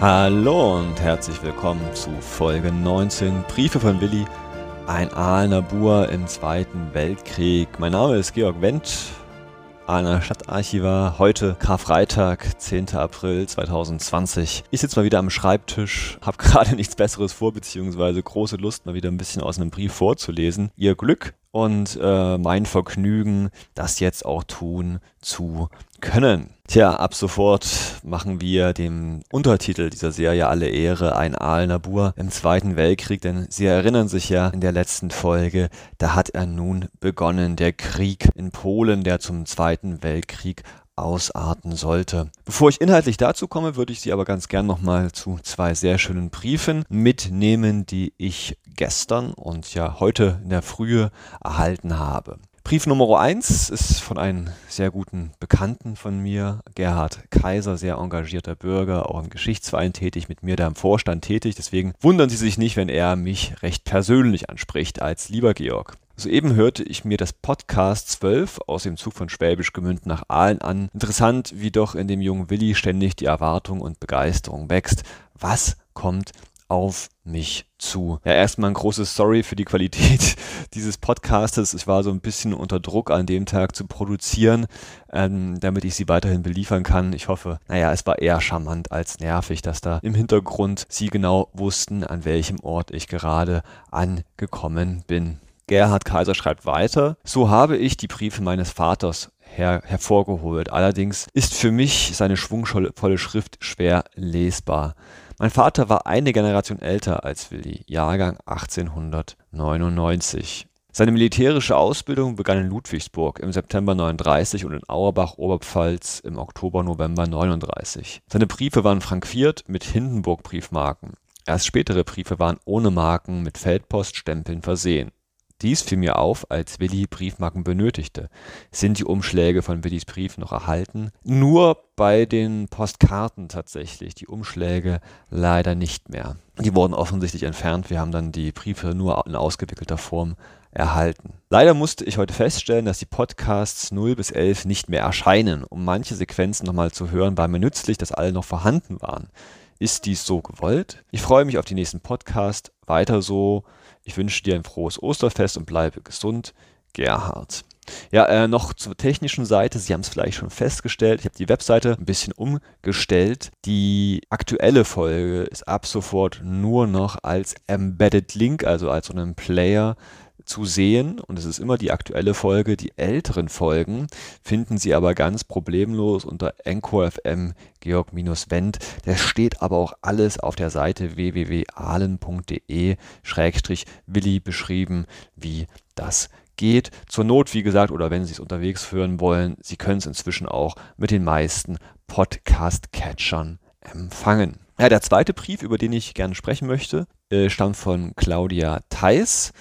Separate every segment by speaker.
Speaker 1: Hallo und herzlich willkommen zu Folge 19 Briefe von Willi, ein Aalener Bur im Zweiten Weltkrieg. Mein Name ist Georg Wendt, Aalener Stadtarchivar. Heute Karfreitag, 10. April 2020. Ich sitze mal wieder am Schreibtisch, habe gerade nichts Besseres vor, beziehungsweise große Lust, mal wieder ein bisschen aus einem Brief vorzulesen. Ihr Glück und äh, mein Vergnügen, das jetzt auch tun zu können. Tja, ab sofort machen wir dem Untertitel dieser Serie alle Ehre, ein Aalener Bur im Zweiten Weltkrieg, denn Sie erinnern sich ja in der letzten Folge, da hat er nun begonnen, der Krieg in Polen, der zum Zweiten Weltkrieg ausarten sollte. Bevor ich inhaltlich dazu komme, würde ich Sie aber ganz gern nochmal zu zwei sehr schönen Briefen mitnehmen, die ich gestern und ja heute in der Frühe erhalten habe. Brief Nummer 1 ist von einem sehr guten Bekannten von mir, Gerhard Kaiser, sehr engagierter Bürger, auch im Geschichtsverein tätig, mit mir da im Vorstand tätig. Deswegen wundern Sie sich nicht, wenn er mich recht persönlich anspricht als lieber Georg. Soeben hörte ich mir das Podcast 12 aus dem Zug von Schwäbisch Gemünd nach Aalen an. Interessant, wie doch in dem jungen Willi ständig die Erwartung und Begeisterung wächst. Was kommt auf mich zu. Ja, erstmal ein großes Sorry für die Qualität dieses Podcastes. Ich war so ein bisschen unter Druck an dem Tag zu produzieren, ähm, damit ich sie weiterhin beliefern kann. Ich hoffe, naja, es war eher charmant als nervig, dass da im Hintergrund sie genau wussten, an welchem Ort ich gerade angekommen bin. Gerhard Kaiser schreibt weiter, so habe ich die Briefe meines Vaters her hervorgeholt. Allerdings ist für mich seine schwungvolle Schrift schwer lesbar. Mein Vater war eine Generation älter als Willi, Jahrgang 1899. Seine militärische Ausbildung begann in Ludwigsburg im September 39 und in Auerbach, Oberpfalz im Oktober, November 39. Seine Briefe waren frankiert mit Hindenburg-Briefmarken. Erst spätere Briefe waren ohne Marken mit Feldpoststempeln versehen. Dies fiel mir auf, als Willi Briefmarken benötigte. Sind die Umschläge von Willis Brief noch erhalten? Nur bei den Postkarten tatsächlich, die Umschläge leider nicht mehr. Die wurden offensichtlich entfernt, wir haben dann die Briefe nur in ausgewickelter Form erhalten. Leider musste ich heute feststellen, dass die Podcasts 0 bis 11 nicht mehr erscheinen. Um manche Sequenzen nochmal zu hören, war mir nützlich, dass alle noch vorhanden waren. Ist dies so gewollt? Ich freue mich auf die nächsten Podcasts. Weiter so. Ich wünsche dir ein frohes Osterfest und bleibe gesund. Gerhard. Ja, äh, noch zur technischen Seite. Sie haben es vielleicht schon festgestellt. Ich habe die Webseite ein bisschen umgestellt. Die aktuelle Folge ist ab sofort nur noch als Embedded Link, also als so einen Player zu sehen und es ist immer die aktuelle Folge. Die älteren Folgen finden Sie aber ganz problemlos unter EncoreFM Georg-Wendt. Der steht aber auch alles auf der Seite www.ahlen.de-willi beschrieben, wie das geht. Zur Not, wie gesagt, oder wenn Sie es unterwegs hören wollen, Sie können es inzwischen auch mit den meisten Podcast-Catchern empfangen. Ja, der zweite Brief, über den ich gerne sprechen möchte, äh, stammt von Claudia Theis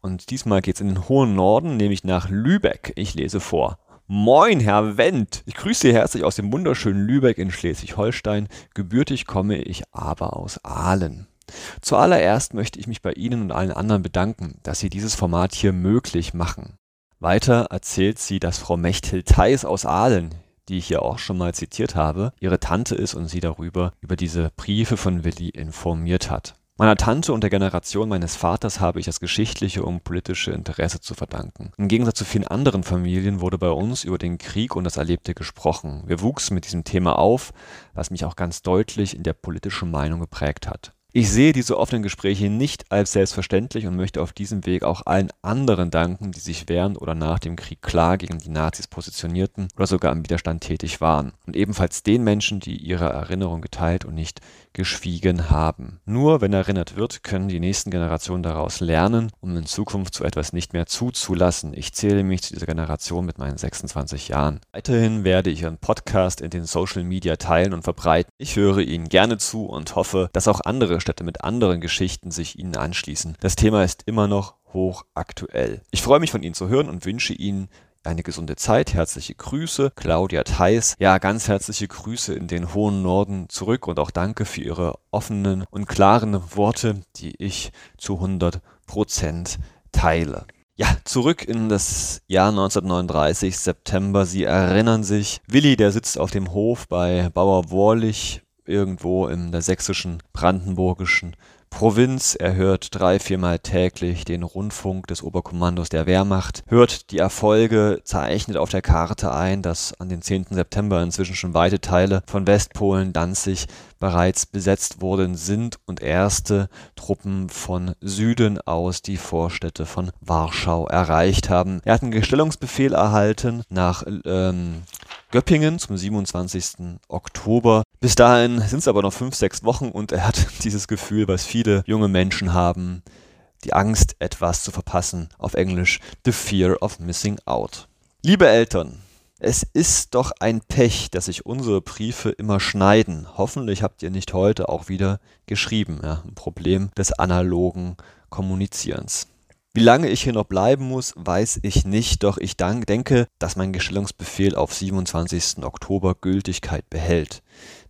Speaker 1: und diesmal geht es in den hohen Norden, nämlich nach Lübeck. Ich lese vor. Moin, Herr Wendt. Ich grüße Sie herzlich aus dem wunderschönen Lübeck in Schleswig-Holstein. Gebürtig komme ich aber aus Aalen. Zuallererst möchte ich mich bei Ihnen und allen anderen bedanken, dass Sie dieses Format hier möglich machen. Weiter erzählt sie, dass Frau Mechthild Theis aus Aalen, die ich hier auch schon mal zitiert habe, ihre Tante ist und sie darüber über diese Briefe von Willi informiert hat. Meiner Tante und der Generation meines Vaters habe ich das geschichtliche und politische Interesse zu verdanken. Im Gegensatz zu vielen anderen Familien wurde bei uns über den Krieg und das Erlebte gesprochen. Wir wuchsen mit diesem Thema auf, was mich auch ganz deutlich in der politischen Meinung geprägt hat. Ich sehe diese offenen Gespräche nicht als selbstverständlich und möchte auf diesem Weg auch allen anderen danken, die sich während oder nach dem Krieg klar gegen die Nazis positionierten oder sogar im Widerstand tätig waren. Und ebenfalls den Menschen, die ihre Erinnerung geteilt und nicht geschwiegen haben. Nur wenn erinnert wird, können die nächsten Generationen daraus lernen, um in Zukunft so etwas nicht mehr zuzulassen. Ich zähle mich zu dieser Generation mit meinen 26 Jahren. Weiterhin werde ich Ihren Podcast in den Social Media teilen und verbreiten. Ich höre Ihnen gerne zu und hoffe, dass auch andere Städte mit anderen Geschichten sich Ihnen anschließen. Das Thema ist immer noch hochaktuell. Ich freue mich von Ihnen zu hören und wünsche Ihnen eine gesunde Zeit. Herzliche Grüße, Claudia Theis. Ja, ganz herzliche Grüße in den hohen Norden zurück und auch danke für Ihre offenen und klaren Worte, die ich zu 100 Prozent teile. Ja, zurück in das Jahr 1939, September. Sie erinnern sich, Willi, der sitzt auf dem Hof bei Bauer Worlich irgendwo in der sächsischen, brandenburgischen Provinz. Er hört drei, viermal täglich den Rundfunk des Oberkommandos der Wehrmacht, hört die Erfolge, zeichnet auf der Karte ein, dass an den 10. September inzwischen schon weite Teile von Westpolen, Danzig bereits besetzt worden sind und erste Truppen von Süden aus die Vorstädte von Warschau erreicht haben. Er hat einen Gestellungsbefehl erhalten nach ähm, Göppingen zum 27. Oktober. Bis dahin sind es aber noch fünf, sechs Wochen und er hat dieses Gefühl, was viele junge Menschen haben, die Angst, etwas zu verpassen. Auf Englisch The Fear of Missing Out. Liebe Eltern, es ist doch ein Pech, dass sich unsere Briefe immer schneiden. Hoffentlich habt ihr nicht heute auch wieder geschrieben. Ja, ein Problem des analogen Kommunizierens. Wie lange ich hier noch bleiben muss, weiß ich nicht, doch ich denke, dass mein Gestellungsbefehl auf 27. Oktober Gültigkeit behält.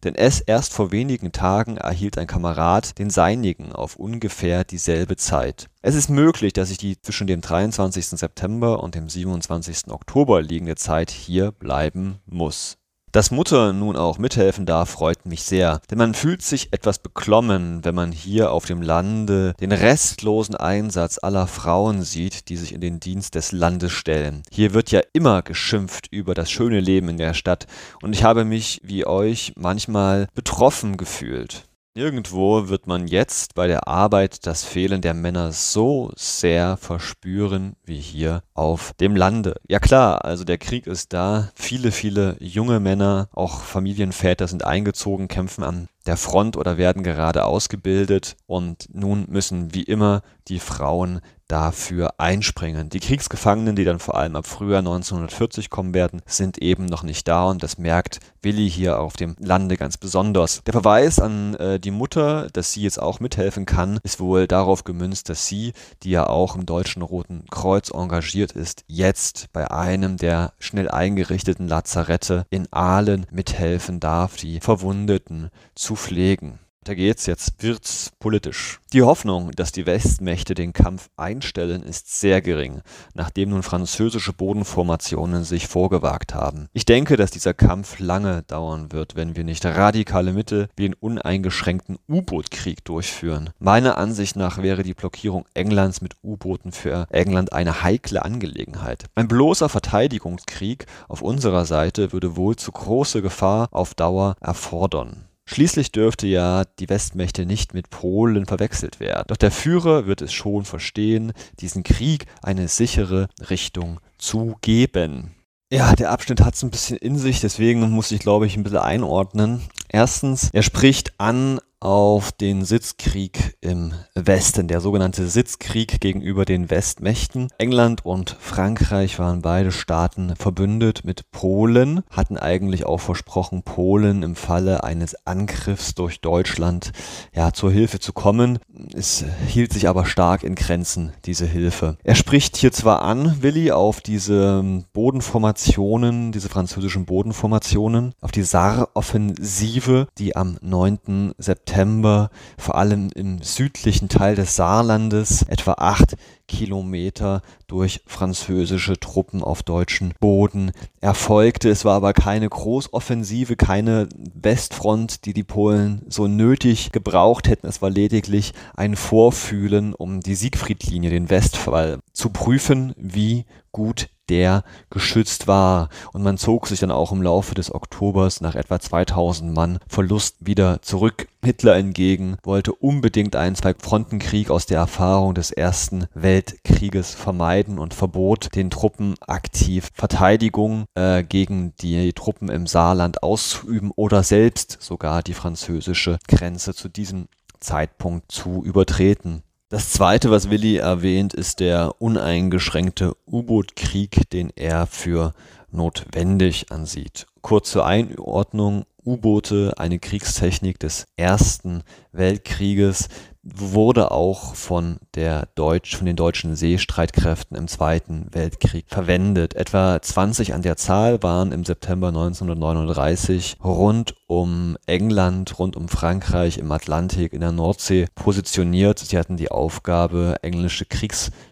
Speaker 1: Denn es erst vor wenigen Tagen erhielt ein Kamerad den seinigen auf ungefähr dieselbe Zeit. Es ist möglich, dass ich die zwischen dem 23. September und dem 27. Oktober liegende Zeit hier bleiben muss dass Mutter nun auch mithelfen darf, freut mich sehr, denn man fühlt sich etwas beklommen, wenn man hier auf dem Lande den restlosen Einsatz aller Frauen sieht, die sich in den Dienst des Landes stellen. Hier wird ja immer geschimpft über das schöne Leben in der Stadt, und ich habe mich wie euch manchmal betroffen gefühlt. Nirgendwo wird man jetzt bei der Arbeit das Fehlen der Männer so sehr verspüren wie hier auf dem Lande. Ja klar, also der Krieg ist da. Viele, viele junge Männer, auch Familienväter sind eingezogen, kämpfen an der Front oder werden gerade ausgebildet und nun müssen wie immer die Frauen dafür einspringen. Die Kriegsgefangenen, die dann vor allem ab Frühjahr 1940 kommen werden, sind eben noch nicht da und das merkt Willi hier auf dem Lande ganz besonders. Der Verweis an äh, die Mutter, dass sie jetzt auch mithelfen kann, ist wohl darauf gemünzt, dass sie, die ja auch im Deutschen Roten Kreuz engagiert ist, jetzt bei einem der schnell eingerichteten Lazarette in Aalen mithelfen darf, die Verwundeten zu pflegen. Da geht's, jetzt wird's politisch. Die Hoffnung, dass die Westmächte den Kampf einstellen, ist sehr gering, nachdem nun französische Bodenformationen sich vorgewagt haben. Ich denke, dass dieser Kampf lange dauern wird, wenn wir nicht radikale Mittel wie den uneingeschränkten U-Boot-Krieg durchführen. Meiner Ansicht nach wäre die Blockierung Englands mit U-Booten für England eine heikle Angelegenheit. Ein bloßer Verteidigungskrieg auf unserer Seite würde wohl zu große Gefahr auf Dauer erfordern. Schließlich dürfte ja die Westmächte nicht mit Polen verwechselt werden. Doch der Führer wird es schon verstehen, diesen Krieg eine sichere Richtung zu geben. Ja, der Abschnitt hat es ein bisschen in sich, deswegen muss ich, glaube ich, ein bisschen einordnen. Erstens, er spricht an auf den Sitzkrieg im Westen, der sogenannte Sitzkrieg gegenüber den Westmächten. England und Frankreich waren beide Staaten verbündet mit Polen, hatten eigentlich auch versprochen, Polen im Falle eines Angriffs durch Deutschland ja zur Hilfe zu kommen. Es hielt sich aber stark in Grenzen, diese Hilfe. Er spricht hier zwar an, Willi, auf diese Bodenformationen, diese französischen Bodenformationen, auf die Saar-Offensive, die am 9. September September vor allem im südlichen Teil des Saarlandes etwa acht Kilometer durch französische Truppen auf deutschen Boden erfolgte. Es war aber keine Großoffensive, keine Westfront, die die Polen so nötig gebraucht hätten. Es war lediglich ein Vorfühlen, um die Siegfriedlinie, den Westfall, zu prüfen, wie gut der geschützt war. Und man zog sich dann auch im Laufe des Oktobers nach etwa 2000 Mann Verlust wieder zurück. Hitler hingegen wollte unbedingt einen Zwei-Fronten-Krieg aus der Erfahrung des Ersten Weltkrieges vermeiden und verbot den Truppen aktiv Verteidigung äh, gegen die Truppen im Saarland auszuüben oder selbst sogar die französische Grenze zu diesem Zeitpunkt zu übertreten. Das zweite, was Willi erwähnt, ist der uneingeschränkte U-Boot-Krieg, den er für notwendig ansieht. Kurze Einordnung. U-Boote, eine Kriegstechnik des Ersten Weltkrieges, wurde auch von, der Deutsch, von den deutschen Seestreitkräften im Zweiten Weltkrieg verwendet. Etwa 20 an der Zahl waren im September 1939 rund um England, rund um Frankreich im Atlantik, in der Nordsee positioniert. Sie hatten die Aufgabe, englische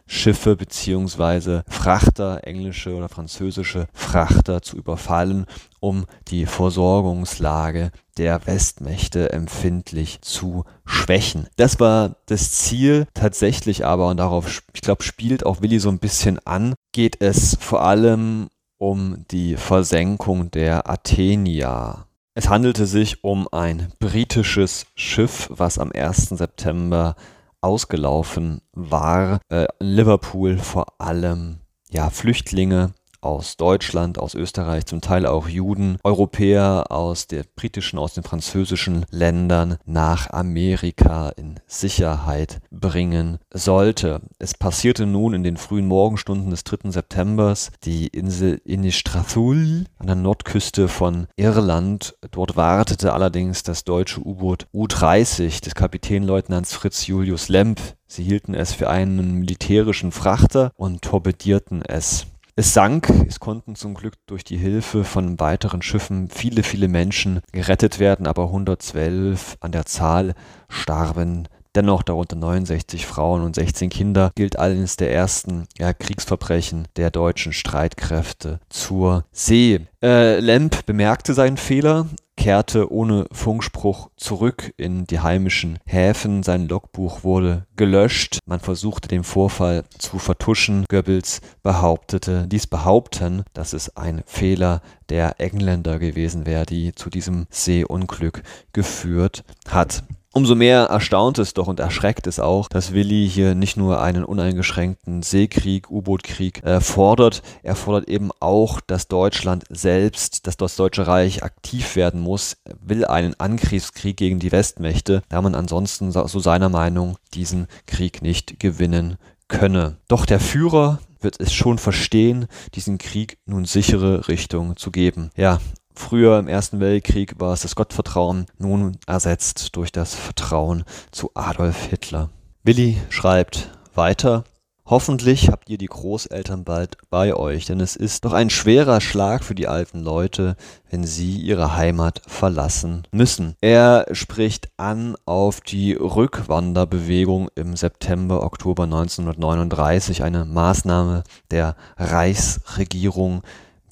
Speaker 1: Kriegsschiffe beziehungsweise Frachter, englische oder französische Frachter zu überfallen, um die Versorgungslage der Westmächte empfindlich zu schwächen. Das war das Ziel. Tatsächlich aber, und darauf, ich glaube, spielt auch Willi so ein bisschen an, geht es vor allem um die Versenkung der Athenia. Es handelte sich um ein britisches Schiff, was am 1. September ausgelaufen war. Äh, in Liverpool vor allem ja, Flüchtlinge aus Deutschland, aus Österreich, zum Teil auch Juden, Europäer aus den britischen, aus den französischen Ländern nach Amerika in Sicherheit bringen sollte. Es passierte nun in den frühen Morgenstunden des 3. Septembers die Insel Innistrathul an der Nordküste von Irland. Dort wartete allerdings das deutsche U-Boot U-30 des Kapitänleutnants Fritz Julius Lemp. Sie hielten es für einen militärischen Frachter und torpedierten es. Es sank, es konnten zum Glück durch die Hilfe von weiteren Schiffen viele, viele Menschen gerettet werden, aber 112 an der Zahl starben dennoch darunter 69 Frauen und 16 Kinder, gilt eines der ersten ja, Kriegsverbrechen der deutschen Streitkräfte zur See. Äh, Lemp bemerkte seinen Fehler, kehrte ohne Funkspruch zurück in die heimischen Häfen. Sein Logbuch wurde gelöscht. Man versuchte den Vorfall zu vertuschen. Goebbels behauptete, dies behaupten, dass es ein Fehler der Engländer gewesen wäre, die zu diesem Seeunglück geführt hat. Umso mehr erstaunt es doch und erschreckt es auch, dass Willi hier nicht nur einen uneingeschränkten Seekrieg, U-Boot-Krieg äh, fordert, er fordert eben auch, dass Deutschland selbst, dass das Deutsche Reich aktiv werden muss, will einen Angriffskrieg gegen die Westmächte, da man ansonsten, so seiner Meinung, diesen Krieg nicht gewinnen könne. Doch der Führer wird es schon verstehen, diesen Krieg nun sichere Richtung zu geben. Ja, Früher im Ersten Weltkrieg war es das Gottvertrauen, nun ersetzt durch das Vertrauen zu Adolf Hitler. Willi schreibt weiter, Hoffentlich habt ihr die Großeltern bald bei euch, denn es ist doch ein schwerer Schlag für die alten Leute, wenn sie ihre Heimat verlassen müssen. Er spricht an auf die Rückwanderbewegung im September, Oktober 1939, eine Maßnahme der Reichsregierung,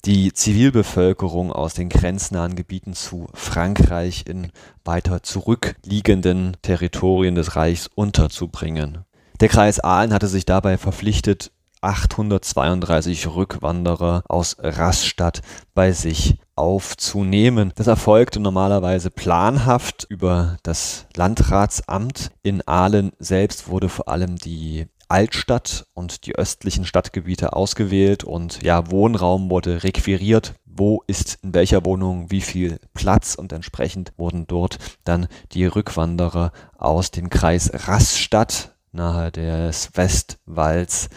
Speaker 1: die Zivilbevölkerung aus den grenznahen Gebieten zu Frankreich in weiter zurückliegenden Territorien des Reichs unterzubringen. Der Kreis Aalen hatte sich dabei verpflichtet, 832 Rückwanderer aus Rastatt bei sich aufzunehmen. Das erfolgte normalerweise planhaft über das Landratsamt. In Aalen selbst wurde vor allem die Altstadt und die östlichen Stadtgebiete ausgewählt und ja, Wohnraum wurde requiriert. Wo ist in welcher Wohnung wie viel Platz und entsprechend wurden dort dann die Rückwanderer aus dem Kreis Rastatt nahe des Westwalds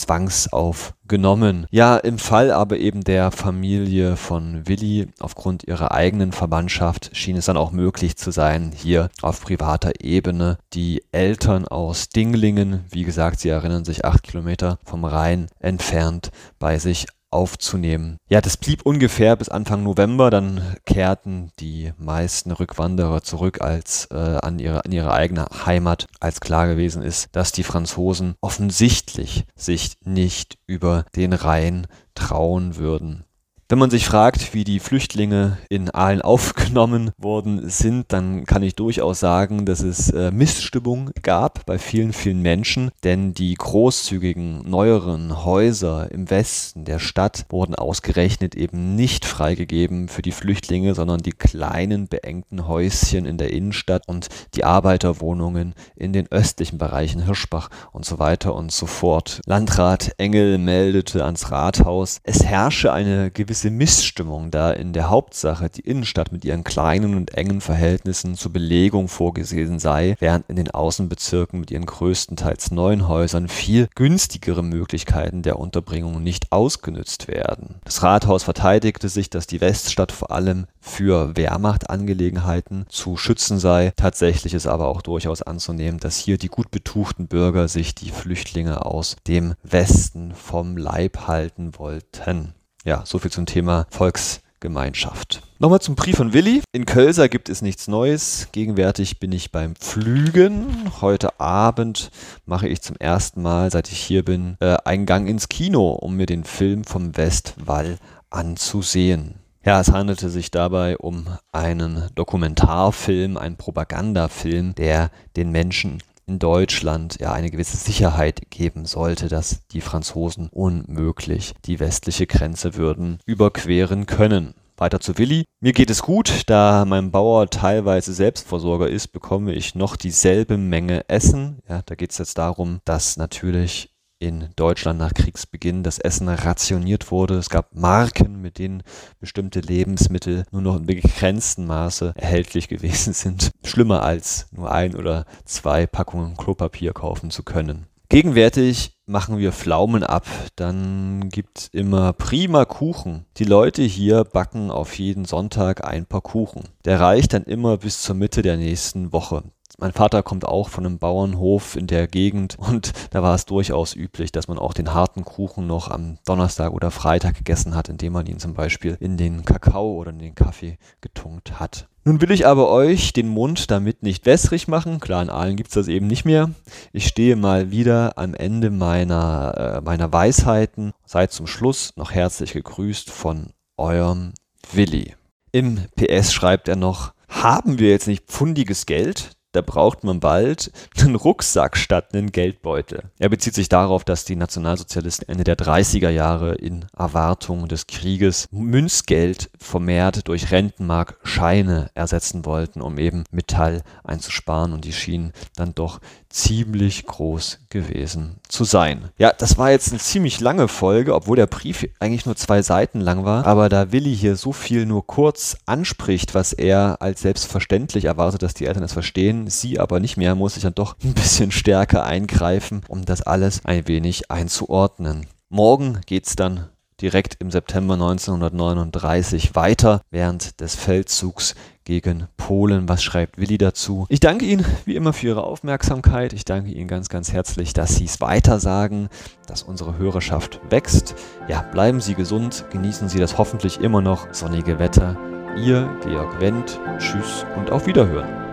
Speaker 1: zwangsaufgenommen. Ja, im Fall aber eben der Familie von Willi, aufgrund ihrer eigenen Verwandtschaft, schien es dann auch möglich zu sein, hier auf privater Ebene die Eltern aus Dinglingen, wie gesagt, sie erinnern sich acht Kilometer vom Rhein entfernt, bei sich aufzunehmen. Ja, das blieb ungefähr bis Anfang November, dann kehrten die meisten Rückwanderer zurück als äh, an, ihre, an ihre eigene Heimat, als klar gewesen ist, dass die Franzosen offensichtlich sich nicht über den Rhein trauen würden. Wenn man sich fragt, wie die Flüchtlinge in Aalen aufgenommen worden sind, dann kann ich durchaus sagen, dass es äh, Missstimmung gab bei vielen, vielen Menschen, denn die großzügigen, neueren Häuser im Westen der Stadt wurden ausgerechnet eben nicht freigegeben für die Flüchtlinge, sondern die kleinen, beengten Häuschen in der Innenstadt und die Arbeiterwohnungen in den östlichen Bereichen Hirschbach und so weiter und so fort. Landrat Engel meldete ans Rathaus, es herrsche eine gewisse gewisse Missstimmung, da in der Hauptsache die Innenstadt mit ihren kleinen und engen Verhältnissen zur Belegung vorgesehen sei, während in den Außenbezirken mit ihren größtenteils neuen Häusern viel günstigere Möglichkeiten der Unterbringung nicht ausgenützt werden. Das Rathaus verteidigte sich, dass die Weststadt vor allem für Wehrmachtangelegenheiten zu schützen sei. Tatsächlich ist aber auch durchaus anzunehmen, dass hier die gut betuchten Bürger sich die Flüchtlinge aus dem Westen vom Leib halten wollten. Ja, so viel zum Thema Volksgemeinschaft. Nochmal zum Brief von Willi. In Kölser gibt es nichts Neues. Gegenwärtig bin ich beim Pflügen. Heute Abend mache ich zum ersten Mal, seit ich hier bin, äh, einen Gang ins Kino, um mir den Film vom Westwall anzusehen. Ja, es handelte sich dabei um einen Dokumentarfilm, einen Propagandafilm, der den Menschen in Deutschland ja eine gewisse Sicherheit geben sollte, dass die Franzosen unmöglich die westliche Grenze würden überqueren können. Weiter zu Willi. Mir geht es gut, da mein Bauer teilweise Selbstversorger ist, bekomme ich noch dieselbe Menge Essen. Ja, da geht es jetzt darum, dass natürlich in Deutschland nach Kriegsbeginn das Essen rationiert wurde. Es gab Marken, mit denen bestimmte Lebensmittel nur noch in begrenztem Maße erhältlich gewesen sind. Schlimmer als nur ein oder zwei Packungen Klopapier kaufen zu können. Gegenwärtig machen wir Pflaumen ab, dann gibt's immer prima Kuchen. Die Leute hier backen auf jeden Sonntag ein paar Kuchen. Der reicht dann immer bis zur Mitte der nächsten Woche. Mein Vater kommt auch von einem Bauernhof in der Gegend und da war es durchaus üblich, dass man auch den harten Kuchen noch am Donnerstag oder Freitag gegessen hat, indem man ihn zum Beispiel in den Kakao oder in den Kaffee getunkt hat. Nun will ich aber euch den Mund damit nicht wässrig machen. Klar, in Aalen gibt's das eben nicht mehr. Ich stehe mal wieder am Ende meiner, äh, meiner Weisheiten. Seid zum Schluss noch herzlich gegrüßt von eurem Willi. Im PS schreibt er noch, haben wir jetzt nicht pfundiges Geld? Da braucht man bald einen Rucksack statt einen Geldbeutel. Er bezieht sich darauf, dass die Nationalsozialisten Ende der 30er Jahre in Erwartung des Krieges Münzgeld vermehrt durch Rentenmark-Scheine ersetzen wollten, um eben Metall einzusparen und die schienen dann doch ziemlich groß gewesen zu sein. Ja, das war jetzt eine ziemlich lange Folge, obwohl der Brief eigentlich nur zwei Seiten lang war. Aber da Willi hier so viel nur kurz anspricht, was er als selbstverständlich erwartet, dass die Eltern es verstehen, sie aber nicht mehr, muss ich dann doch ein bisschen stärker eingreifen, um das alles ein wenig einzuordnen. Morgen geht's dann direkt im September 1939 weiter während des Feldzugs gegen Polen. Was schreibt Willi dazu? Ich danke Ihnen wie immer für Ihre Aufmerksamkeit. Ich danke Ihnen ganz, ganz herzlich, dass Sie es weitersagen, dass unsere Hörerschaft wächst. Ja, bleiben Sie gesund, genießen Sie das hoffentlich immer noch sonnige Wetter. Ihr Georg Wendt. Tschüss und auf Wiederhören.